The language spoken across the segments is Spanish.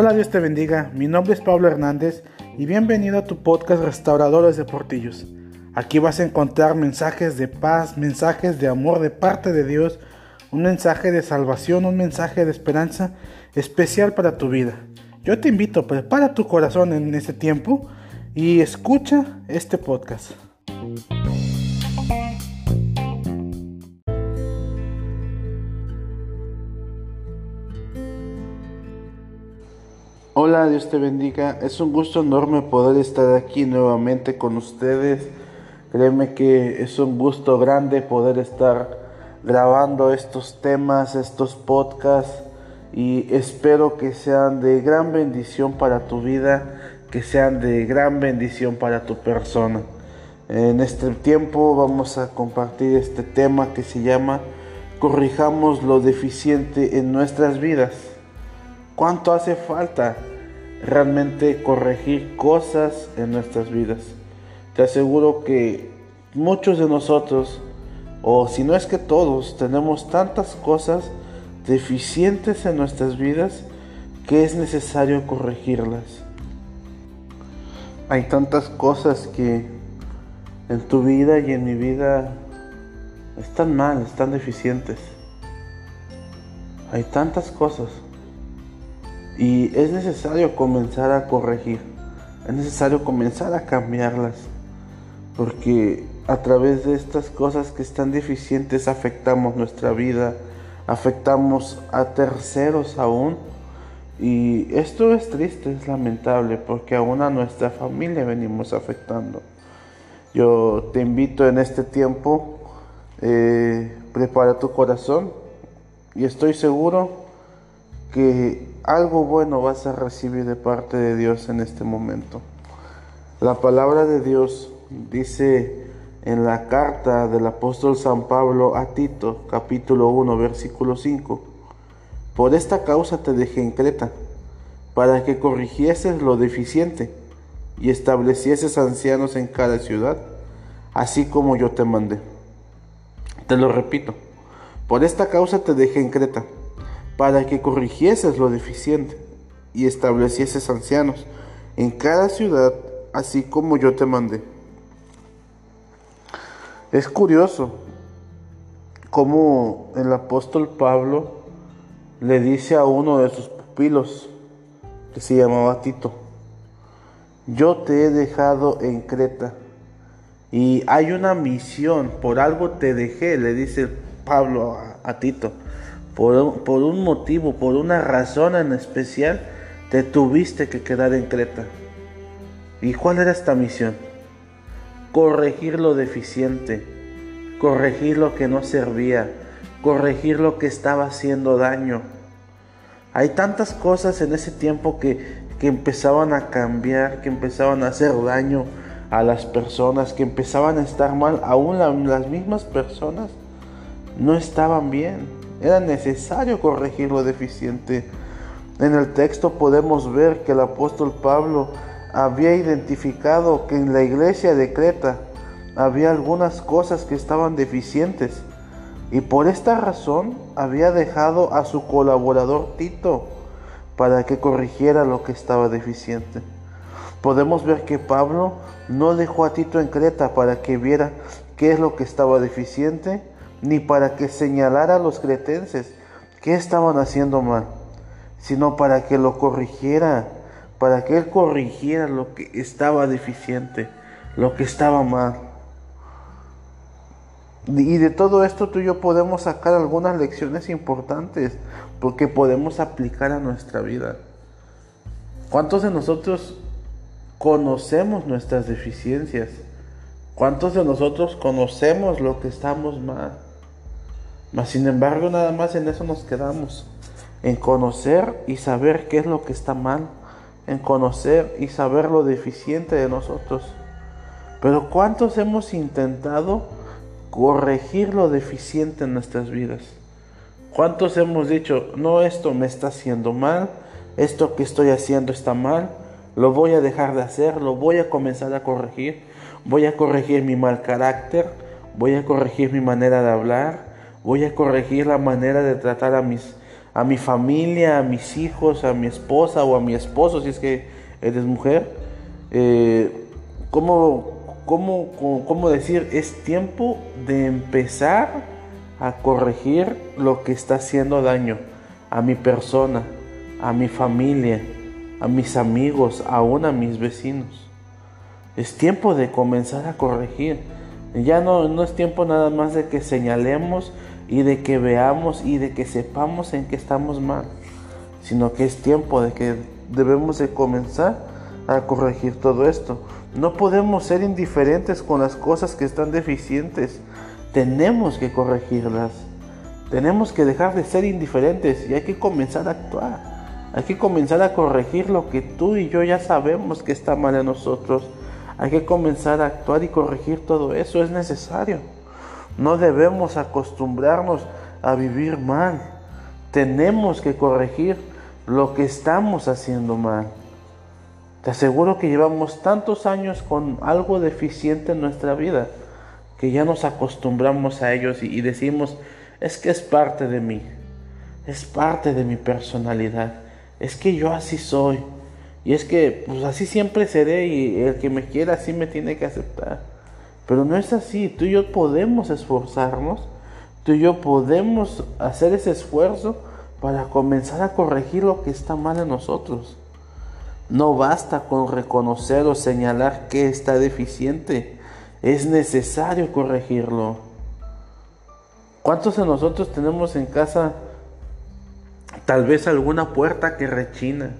Hola, Dios te bendiga. Mi nombre es Pablo Hernández y bienvenido a tu podcast Restauradores de Portillos. Aquí vas a encontrar mensajes de paz, mensajes de amor de parte de Dios, un mensaje de salvación, un mensaje de esperanza especial para tu vida. Yo te invito, prepara tu corazón en este tiempo y escucha este podcast. Hola, Dios te bendiga. Es un gusto enorme poder estar aquí nuevamente con ustedes. Créeme que es un gusto grande poder estar grabando estos temas, estos podcasts y espero que sean de gran bendición para tu vida, que sean de gran bendición para tu persona. En este tiempo vamos a compartir este tema que se llama Corrijamos lo deficiente en nuestras vidas. ¿Cuánto hace falta realmente corregir cosas en nuestras vidas? Te aseguro que muchos de nosotros, o si no es que todos, tenemos tantas cosas deficientes en nuestras vidas que es necesario corregirlas. Hay tantas cosas que en tu vida y en mi vida están mal, están deficientes. Hay tantas cosas y es necesario comenzar a corregir, es necesario comenzar a cambiarlas, porque a través de estas cosas que están deficientes afectamos nuestra vida, afectamos a terceros aún. Y esto es triste, es lamentable, porque aún a nuestra familia venimos afectando. Yo te invito en este tiempo, eh, prepara tu corazón y estoy seguro que algo bueno vas a recibir de parte de Dios en este momento. La palabra de Dios dice en la carta del apóstol San Pablo a Tito, capítulo 1, versículo 5, por esta causa te dejé en Creta, para que corrigieses lo deficiente y establecieses ancianos en cada ciudad, así como yo te mandé. Te lo repito, por esta causa te dejé en Creta para que corrigieses lo deficiente y establecieses ancianos en cada ciudad, así como yo te mandé. Es curioso cómo el apóstol Pablo le dice a uno de sus pupilos, que se llamaba Tito, yo te he dejado en Creta y hay una misión, por algo te dejé, le dice Pablo a, a Tito por un, motivo, por una razón en especial, te tuviste que quedar en Creta. ¿Y cuál era esta misión? Corregir lo deficiente, corregir lo que no servía, corregir lo que estaba haciendo daño. Hay tantas cosas en ese tiempo que, que empezaban a cambiar, que empezaban a hacer daño a las personas, que empezaban a estar mal, aún las mismas personas no estaban bien. Era necesario corregir lo deficiente. En el texto podemos ver que el apóstol Pablo había identificado que en la iglesia de Creta había algunas cosas que estaban deficientes y por esta razón había dejado a su colaborador Tito para que corrigiera lo que estaba deficiente. Podemos ver que Pablo no dejó a Tito en Creta para que viera qué es lo que estaba deficiente, ni para que señalara a los cretenses que estaban haciendo mal, sino para que lo corrigiera, para que él corrigiera lo que estaba deficiente, lo que estaba mal. Y de todo esto tú y yo podemos sacar algunas lecciones importantes, porque podemos aplicar a nuestra vida. ¿Cuántos de nosotros conocemos nuestras deficiencias? ¿Cuántos de nosotros conocemos lo que estamos mal? Mas sin embargo, nada más en eso nos quedamos. En conocer y saber qué es lo que está mal. En conocer y saber lo deficiente de nosotros. Pero ¿cuántos hemos intentado corregir lo deficiente en nuestras vidas? ¿Cuántos hemos dicho, no, esto me está haciendo mal, esto que estoy haciendo está mal, lo voy a dejar de hacer, lo voy a comenzar a corregir, voy a corregir mi mal carácter, voy a corregir mi manera de hablar, voy a corregir la manera de tratar a mis a mi familia, a mis hijos, a mi esposa o a mi esposo, si es que eres mujer. Eh, ¿cómo, cómo, cómo decir? Es tiempo de empezar a corregir lo que está haciendo daño a mi persona, a mi familia, a mis amigos, aún a mis vecinos. Es tiempo de comenzar a corregir. Ya no, no es tiempo nada más de que señalemos y de que veamos y de que sepamos en qué estamos mal, sino que es tiempo de que debemos de comenzar a corregir todo esto. No podemos ser indiferentes con las cosas que están deficientes. Tenemos que corregirlas. Tenemos que dejar de ser indiferentes y hay que comenzar a actuar. Hay que comenzar a corregir lo que tú y yo ya sabemos que está mal en nosotros. Hay que comenzar a actuar y corregir todo eso. Es necesario. No debemos acostumbrarnos a vivir mal. Tenemos que corregir lo que estamos haciendo mal. Te aseguro que llevamos tantos años con algo deficiente en nuestra vida que ya nos acostumbramos a ellos y, decimos, es que es parte de mí, es parte de mi personalidad, es que yo así soy y es que pues así siempre seré y el que me quiera así me tiene que aceptar. Pero no es así, tú y yo podemos esforzarnos, tú y yo podemos hacer ese esfuerzo para comenzar a corregir lo que está mal en nosotros. No basta con reconocer o señalar que está deficiente, es necesario corregirlo. ¿Cuántos de nosotros tenemos en casa tal vez alguna puerta que rechina?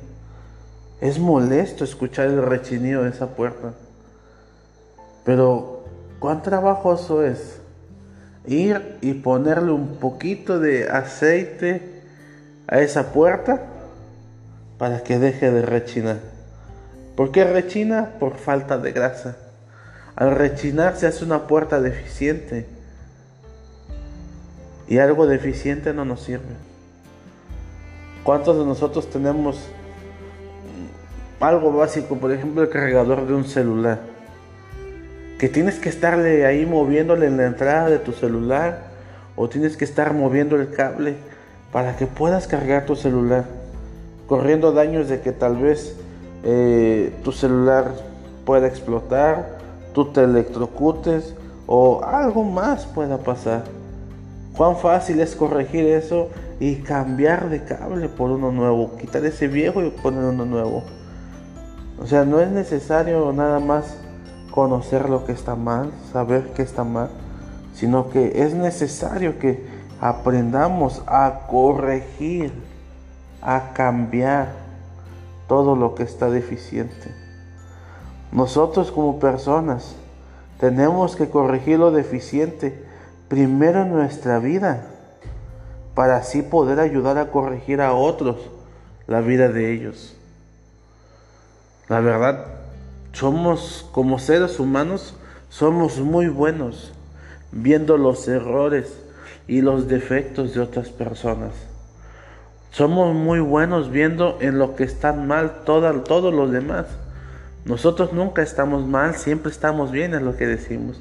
Es molesto escuchar el rechinido de esa puerta. Pero cuán trabajoso es ir y ponerle un poquito de aceite a esa puerta para que deje de rechinar. ¿Por qué rechina? Por falta de grasa. Al rechinar se hace una puerta deficiente. Y algo deficiente no nos sirve. ¿Cuántos de nosotros tenemos algo básico, por ejemplo el cargador de un celular? Que tienes que estarle ahí moviéndole en la entrada de tu celular o tienes que estar moviendo el cable para que puedas cargar tu celular, corriendo daños de que tal vez eh, tu celular pueda explotar, tú te electrocutes o algo más pueda pasar. Cuán fácil es corregir eso y cambiar de cable por uno nuevo, quitar ese viejo y poner uno nuevo. O sea, no es necesario nada más conocer lo que está mal, saber que está mal, sino que es necesario que aprendamos a corregir, a cambiar todo lo que está deficiente. Nosotros como personas tenemos que corregir lo deficiente primero en nuestra vida, para así poder ayudar a corregir a otros la vida de ellos. La verdad, somos, como seres humanos, somos muy buenos viendo los errores y los defectos de otras personas. Somos muy buenos viendo en lo que están mal todo, todos los demás. Nosotros nunca estamos mal, siempre estamos bien en lo que decimos.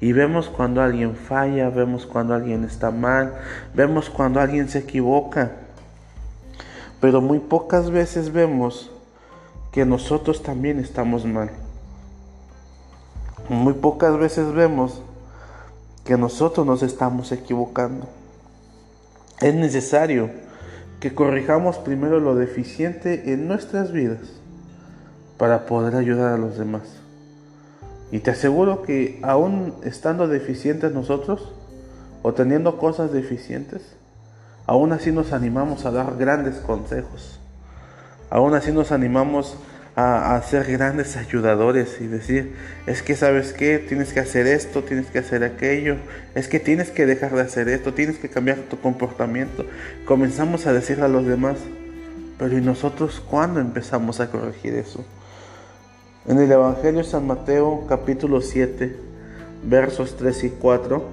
Y vemos cuando alguien falla, vemos cuando alguien está mal, vemos cuando alguien se equivoca. Pero muy pocas veces vemos que nosotros también estamos mal. Muy pocas veces vemos que nosotros nos estamos equivocando. Es necesario que corrijamos primero lo deficiente en nuestras vidas para poder ayudar a los demás. Y te aseguro que aún estando deficientes nosotros o teniendo cosas deficientes, aún así nos animamos a dar grandes consejos Aún así nos animamos a, ser grandes ayudadores y decir, es que sabes qué, tienes que hacer esto, tienes que hacer aquello, es que tienes que dejar de hacer esto, tienes que cambiar tu comportamiento. Comenzamos a decirle a los demás, pero ¿y nosotros cuándo empezamos a corregir eso? En el Evangelio de San Mateo capítulo 7, versos 3 y 4,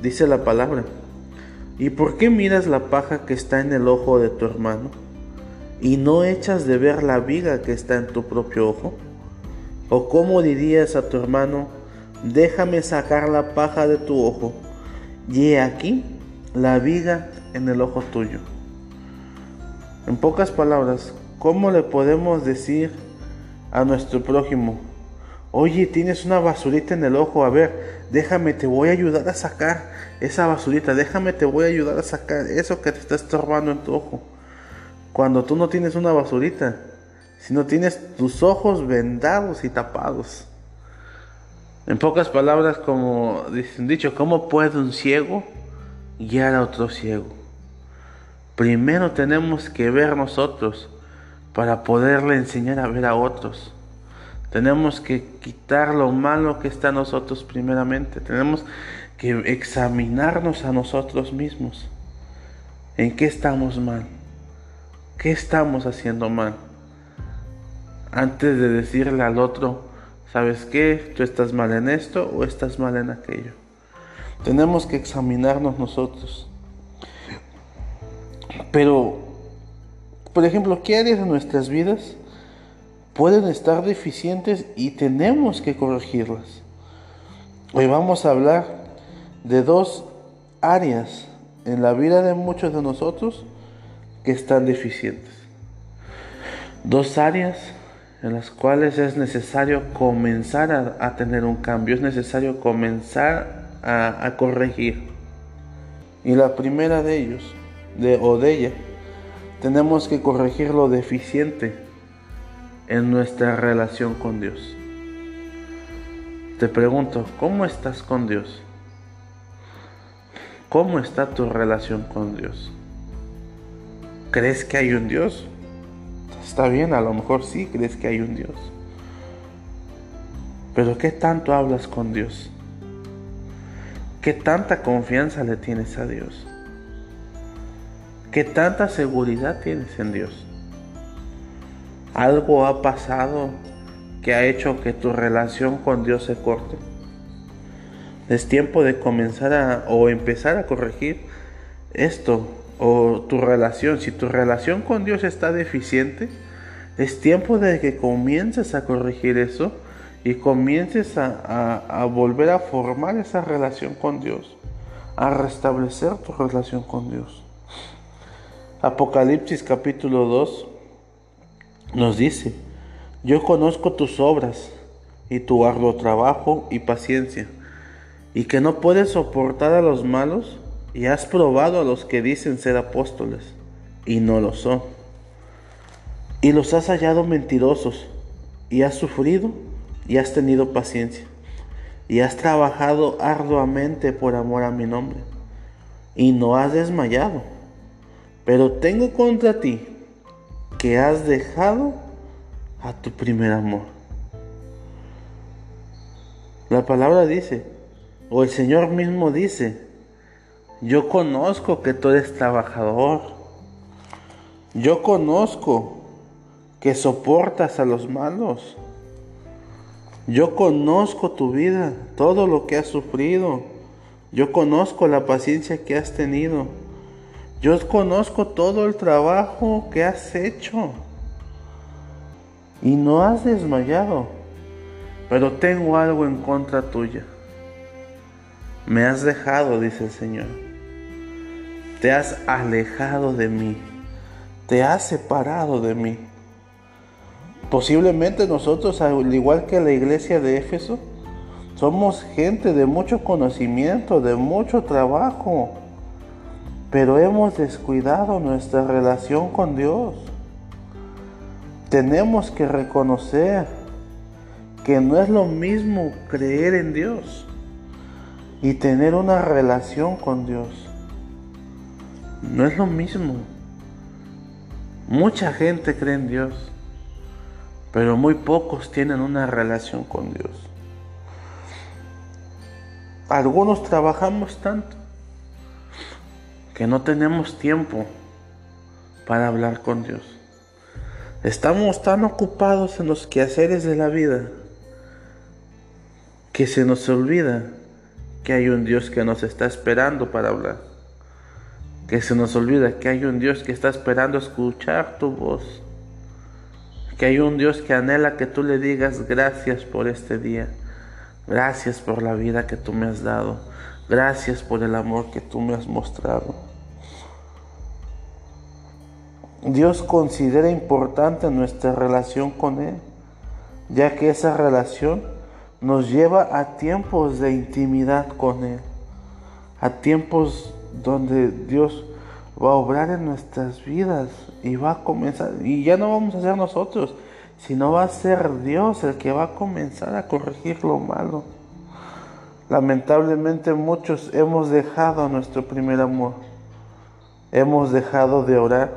dice la palabra, ¿y por qué miras la paja que está en el ojo de tu hermano? Y no echas de ver la viga que está en tu propio ojo? ¿O cómo dirías a tu hermano, déjame sacar la paja de tu ojo? Y he aquí la viga en el ojo tuyo. En pocas palabras, ¿cómo le podemos decir a nuestro prójimo, oye, tienes una basurita en el ojo, a ver, déjame, te voy a ayudar a sacar esa basurita, déjame, te voy a ayudar a sacar eso que te está estorbando en tu ojo. Cuando tú no tienes una basurita, sino tienes tus ojos vendados y tapados. En pocas palabras, como dicen dicho, ¿cómo puede un ciego guiar a otro ciego? Primero tenemos que ver nosotros para poderle enseñar a ver a otros. Tenemos que quitar lo malo que está en nosotros primeramente. Tenemos que examinarnos a nosotros mismos. ¿En qué estamos mal? ¿Qué estamos haciendo mal? Antes de decirle al otro, ¿sabes qué? Tú estás mal en esto o estás mal en aquello. Tenemos que examinarnos nosotros. Pero, por ejemplo, ¿qué áreas de nuestras vidas pueden estar deficientes y tenemos que corregirlas? Hoy vamos a hablar de dos áreas en la vida de muchos de nosotros que están deficientes. Dos áreas en las cuales es necesario comenzar a, tener un cambio, es necesario comenzar a, a corregir. Y la primera de ellos de, o de ella, tenemos que corregir lo deficiente en nuestra relación con Dios. Te pregunto, ¿cómo estás con Dios? ¿Cómo está tu relación con Dios? ¿Crees que hay un Dios? Está bien, a lo mejor sí crees que hay un Dios. Pero ¿qué tanto hablas con Dios? ¿Qué tanta confianza le tienes a Dios? ¿Qué tanta seguridad tienes en Dios? ¿Algo ha pasado que ha hecho que tu relación con Dios se corte? Es tiempo de comenzar a o empezar a corregir esto o tu relación. Si tu relación con Dios está deficiente, es tiempo de que comiences a corregir eso y comiences a, volver a formar esa relación con Dios, a restablecer tu relación con Dios. Apocalipsis capítulo 2 nos dice, yo conozco tus obras y tu arduo trabajo y paciencia, y que no puedes soportar a los malos, y has probado a los que dicen ser apóstoles, y no lo son. Y los has hallado mentirosos, y has sufrido, y has tenido paciencia, y has trabajado arduamente por amor a mi nombre, y no has desmayado. Pero tengo contra ti que has dejado a tu primer amor. La palabra dice, o el Señor mismo dice, yo conozco que tú eres trabajador. Yo conozco que soportas a los malos. Yo conozco tu vida, todo lo que has sufrido. Yo conozco la paciencia que has tenido. Yo conozco todo el trabajo que has hecho y no has desmayado, pero tengo algo en contra tuya. Me has dejado, dice el Señor. Te has alejado de mí. Te has separado de mí. Posiblemente nosotros, al igual que la iglesia de Éfeso, somos gente de mucho conocimiento, de mucho trabajo pero hemos descuidado nuestra relación con Dios. Tenemos que reconocer que no es lo mismo creer en Dios y tener una relación con Dios. No es lo mismo. Mucha gente cree en Dios, pero muy pocos tienen una relación con Dios. Algunos trabajamos tanto que no tenemos tiempo para hablar con Dios. Estamos tan ocupados en los quehaceres de la vida que se nos olvida que hay un Dios que nos está esperando para hablar. Que se nos olvida que hay un Dios que está esperando escuchar tu voz. Que hay un Dios que anhela que tú le digas gracias por este día. Gracias por la vida que tú me has dado. Gracias por el amor que tú me has mostrado. Dios considera importante nuestra relación con Él, ya que esa relación nos lleva a tiempos de intimidad con Él, a tiempos donde Dios va a obrar en nuestras vidas y va a comenzar, y ya no vamos a ser nosotros, sino va a ser Dios el que va a comenzar a corregir lo malo. Lamentablemente muchos hemos dejado nuestro primer amor, hemos dejado de orar,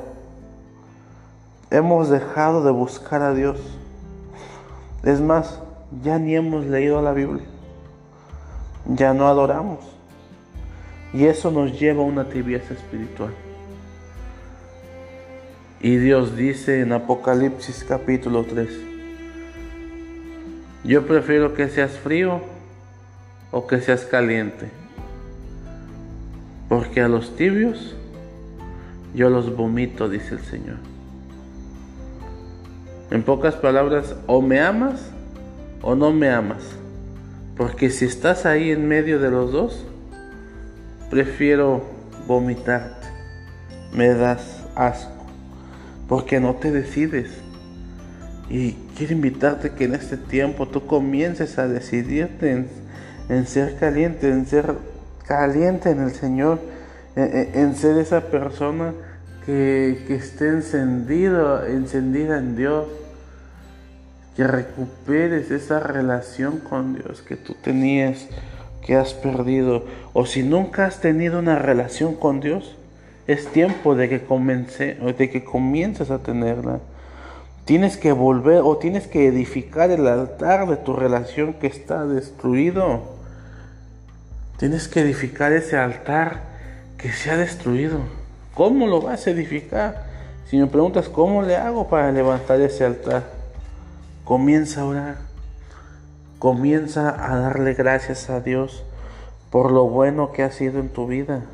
hemos dejado de buscar a Dios. Es más, ya ni hemos leído la Biblia, ya no adoramos. Y eso nos lleva a una tibieza espiritual. Y Dios dice en Apocalipsis capítulo 3, yo prefiero que seas frío o que seas caliente, porque a los tibios yo los vomito, dice el Señor. En pocas palabras, o me amas o no me amas, porque si estás ahí en medio de los dos, prefiero vomitarte, me das asco porque no te decides. Y quiero invitarte que en este tiempo tú comiences a decidirte en, ser caliente, en ser caliente en el Señor, en, ser esa persona que, que, esté encendido, encendida en Dios, que recuperes esa relación con Dios que tú tenías, que has perdido, o si nunca has tenido una relación con Dios, es tiempo de que, comience, de que comiences a tenerla. Tienes que volver o tienes que edificar el altar de tu relación que está destruido. Tienes que edificar ese altar que se ha destruido. ¿Cómo lo vas a edificar? Si me preguntas cómo le hago para levantar ese altar, comienza a orar. Comienza a darle gracias a Dios por lo bueno que ha sido en tu vida.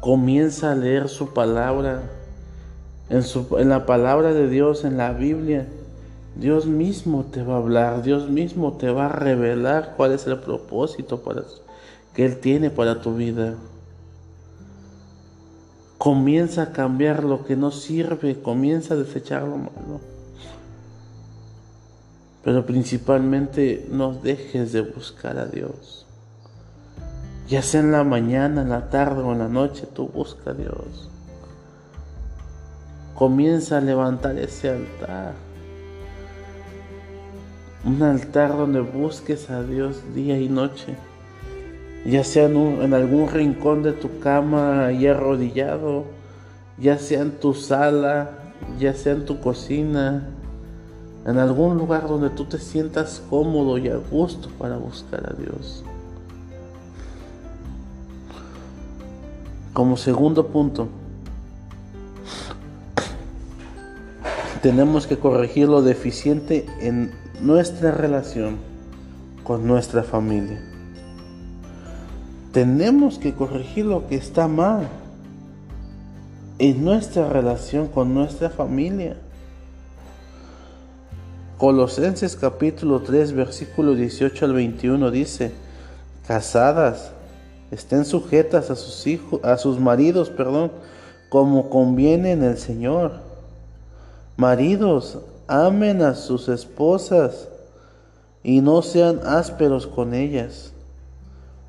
Comienza a leer su palabra. En, la palabra de Dios, en la Biblia, Dios mismo te va a hablar, Dios mismo te va a revelar cuál es el propósito que Él tiene para tu vida. Comienza a cambiar lo que no sirve, comienza a desechar lo malo. Pero principalmente no dejes de buscar a Dios. Ya sea en la mañana, en la tarde o en la noche, tú busca a Dios. Comienza a levantar ese altar. Un altar donde busques a Dios día y noche. Ya sea en, en algún rincón de tu cama, ahí arrodillado. Ya sea en tu sala, ya sea en tu cocina. En algún lugar donde tú te sientas cómodo y a gusto para buscar a Dios. Como segundo punto, tenemos que corregir lo deficiente en nuestra relación con nuestra familia. Tenemos que corregir lo que está mal en nuestra relación con nuestra familia. Colosenses capítulo 3 versículo 18 al 21 dice, casadas, estén sujetas a sus hijos, a sus maridos, perdón, como conviene en el Señor. Maridos, amen a sus esposas y no sean ásperos con ellas.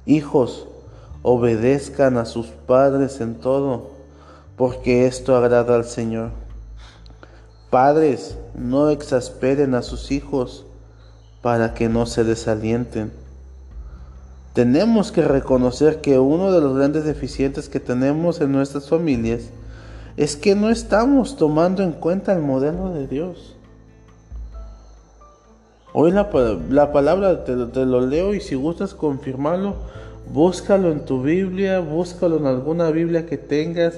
Hijos, obedezcan a sus padres en todo, porque esto agrada al Señor. Padres, no exasperen a sus hijos para que no se desalienten. Tenemos que reconocer que uno de los grandes deficientes que tenemos en nuestras familias es que no estamos tomando en cuenta el modelo de Dios. Hoy la, palabra te, te, lo leo y si gustas confirmarlo, búscalo en tu Biblia, búscalo en alguna Biblia que tengas,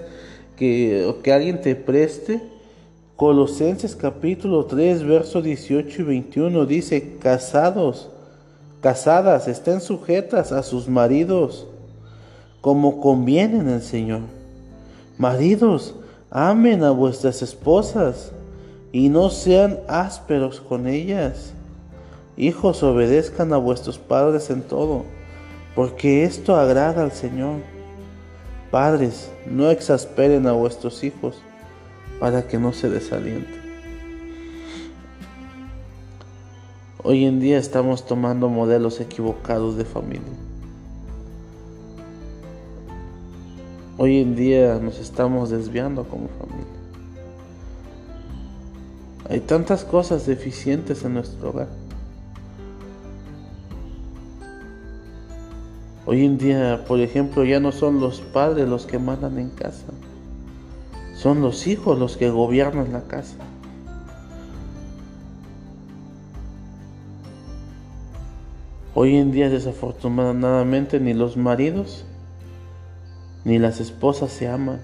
que, que alguien te preste. Colosenses capítulo 3, versos 18 y 21 dice, casados, Casadas, estén sujetas a sus maridos como conviene en el Señor. Maridos, amen a vuestras esposas y no sean ásperos con ellas. Hijos, obedezcan a vuestros padres en todo. porque esto agrada al Señor. Padres, no exasperen a vuestros hijos para que no se desalienten. Hoy en día estamos tomando modelos equivocados de familia. Hoy en día nos estamos desviando como familia. Hay tantas cosas deficientes en nuestro hogar. Hoy en día, por ejemplo, ya no son los padres los que mandan en casa. Son los hijos los que gobiernan la casa. Hoy en día, desafortunadamente, ni los maridos ni las esposas se aman.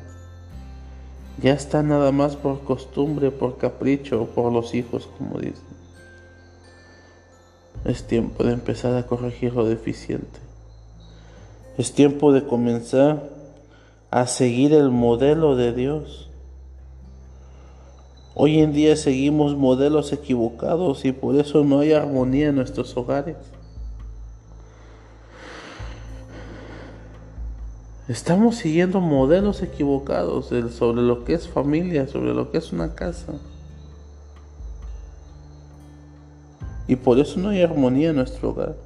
Ya está nada más por costumbre, por capricho o por los hijos, como dicen. Es tiempo de empezar a corregir lo deficiente. Es tiempo de comenzar a seguir el modelo de Dios. Hoy en día seguimos modelos equivocados y por eso no hay armonía en nuestros hogares. Estamos siguiendo modelos equivocados sobre lo que es familia, sobre lo que es una casa. Y por eso no hay armonía en nuestro hogar.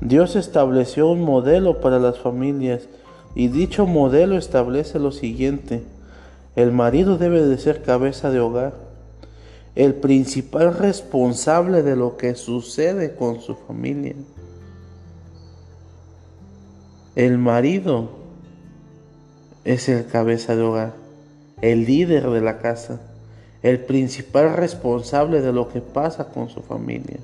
Dios estableció un modelo para las familias y dicho modelo establece lo siguiente. El marido debe de ser cabeza de hogar, el principal responsable de lo que sucede con su familia. El marido es el cabeza de hogar, el líder de la casa, el principal responsable de lo que pasa con su familia.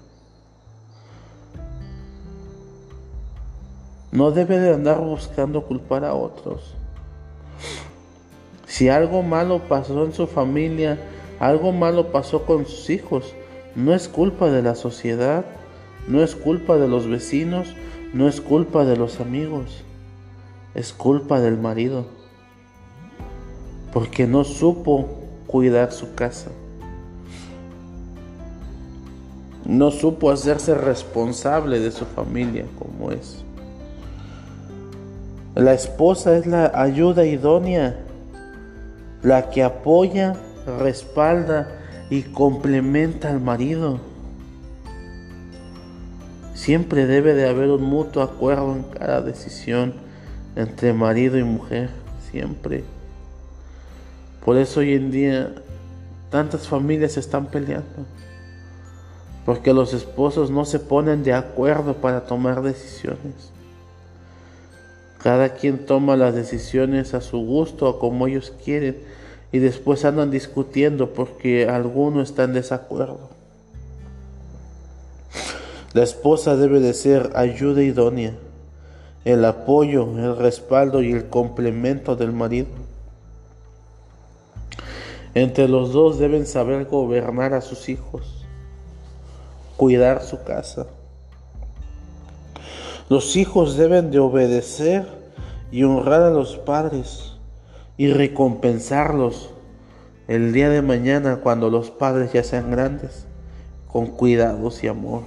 No debe de andar buscando culpar a otros. Si algo malo pasó en su familia, algo malo pasó con sus hijos, no es culpa de la sociedad, no es culpa de los vecinos, no es culpa de los amigos, es culpa del marido, porque no supo cuidar su casa. No supo hacerse responsable de su familia como es. La esposa es la ayuda idónea, la que apoya, respalda y complementa al marido. Siempre debe de haber un mutuo acuerdo en cada decisión entre marido y mujer, siempre. Por eso hoy en día tantas familias están peleando, porque los esposos no se ponen de acuerdo para tomar decisiones. Cada quien toma las decisiones a su gusto o como ellos quieren y después andan discutiendo porque alguno está en desacuerdo. La esposa debe de ser ayuda idónea, el apoyo, el respaldo y el complemento del marido. Entre los dos deben saber gobernar a sus hijos, cuidar su casa. Los hijos deben de obedecer y honrar a los padres y recompensarlos el día de mañana cuando los padres ya sean grandes, con cuidados y amor.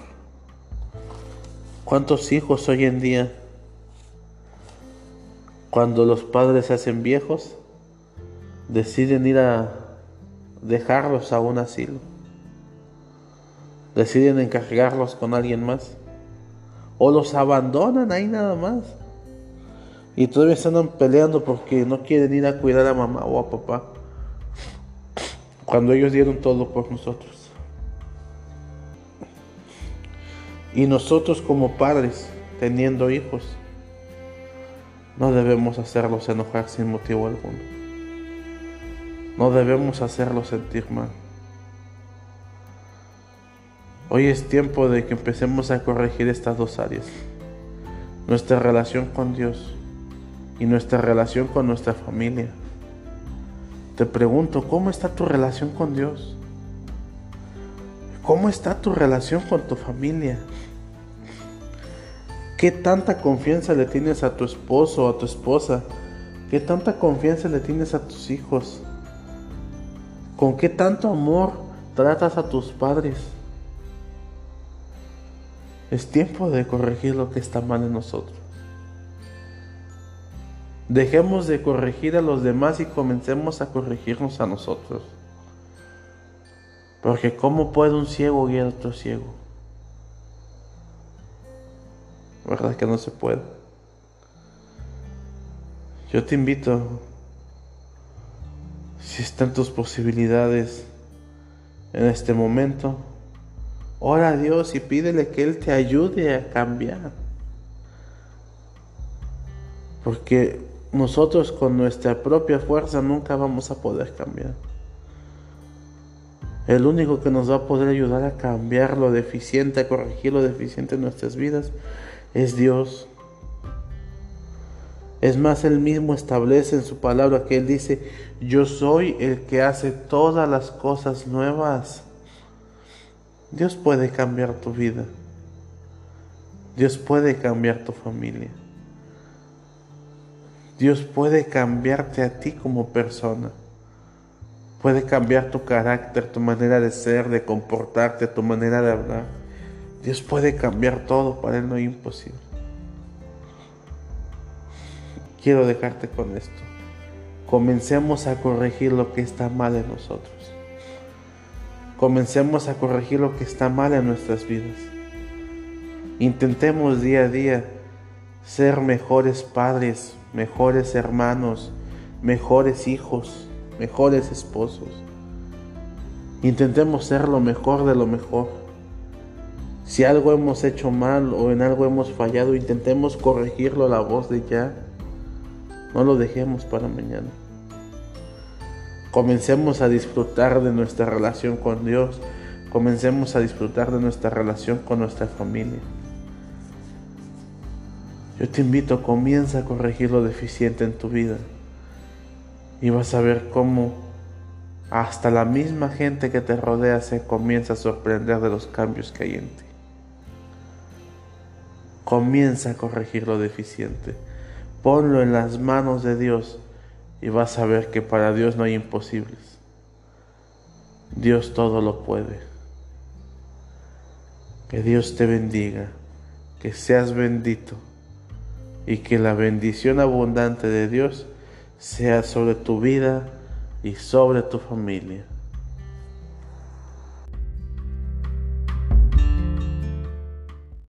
¿Cuántos hijos hoy en día, cuando los padres se hacen viejos, deciden ir a dejarlos a un asilo? Deciden encargarlos con alguien más. O los abandonan ahí nada más. Y todavía están peleando porque no quieren ir a cuidar a mamá o a papá. Cuando ellos dieron todo por nosotros. Y nosotros como padres, teniendo hijos, no debemos hacerlos enojar sin motivo alguno. No debemos hacerlos sentir mal. Hoy es tiempo de que empecemos a corregir estas dos áreas. Nuestra relación con Dios y nuestra relación con nuestra familia. Te pregunto, ¿cómo está tu relación con Dios? ¿Cómo está tu relación con tu familia? ¿Qué tanta confianza le tienes a tu esposo o a tu esposa? ¿Qué tanta confianza le tienes a tus hijos? ¿Con qué tanto amor tratas a tus padres? Es tiempo de corregir lo que está mal en nosotros. Dejemos de corregir a los demás y comencemos a corregirnos a nosotros. Porque ¿cómo puede un ciego guiar a otro ciego? ¿Verdad que no se puede? Yo te invito, si están tus posibilidades en este momento, ora a Dios y pídele que Él te ayude a cambiar. Porque nosotros con nuestra propia fuerza nunca vamos a poder cambiar. El único que nos va a poder ayudar a cambiar lo deficiente, a corregir lo deficiente en nuestras vidas, es Dios. Es más, Él mismo establece en su palabra que Él dice, yo soy el que hace todas las cosas nuevas. Dios puede cambiar tu vida. Dios puede cambiar tu familia. Dios puede cambiarte a ti como persona. Puede cambiar tu carácter, tu manera de ser, de comportarte, tu manera de hablar. Dios puede cambiar todo, para Él no es imposible quiero dejarte con esto. Comencemos a corregir lo que está mal en nosotros. Comencemos a corregir lo que está mal en nuestras vidas. Intentemos día a día ser mejores padres, mejores hermanos, mejores hijos, mejores esposos. Intentemos ser lo mejor de lo mejor. Si algo hemos hecho mal o en algo hemos fallado, intentemos corregirlo a la voz de ya no lo dejemos para mañana. Comencemos a disfrutar de nuestra relación con Dios. Comencemos a disfrutar de nuestra relación con nuestra familia. Yo te invito, comienza a corregir lo deficiente en tu vida. Y vas a ver cómo hasta la misma gente que te rodea se comienza a sorprender de los cambios que hay en ti. Comienza a corregir lo deficiente. Ponlo en las manos de Dios y vas a ver que para Dios no hay imposibles. Dios todo lo puede. Que Dios te bendiga, que seas bendito y que la bendición abundante de Dios sea sobre tu vida y sobre tu familia.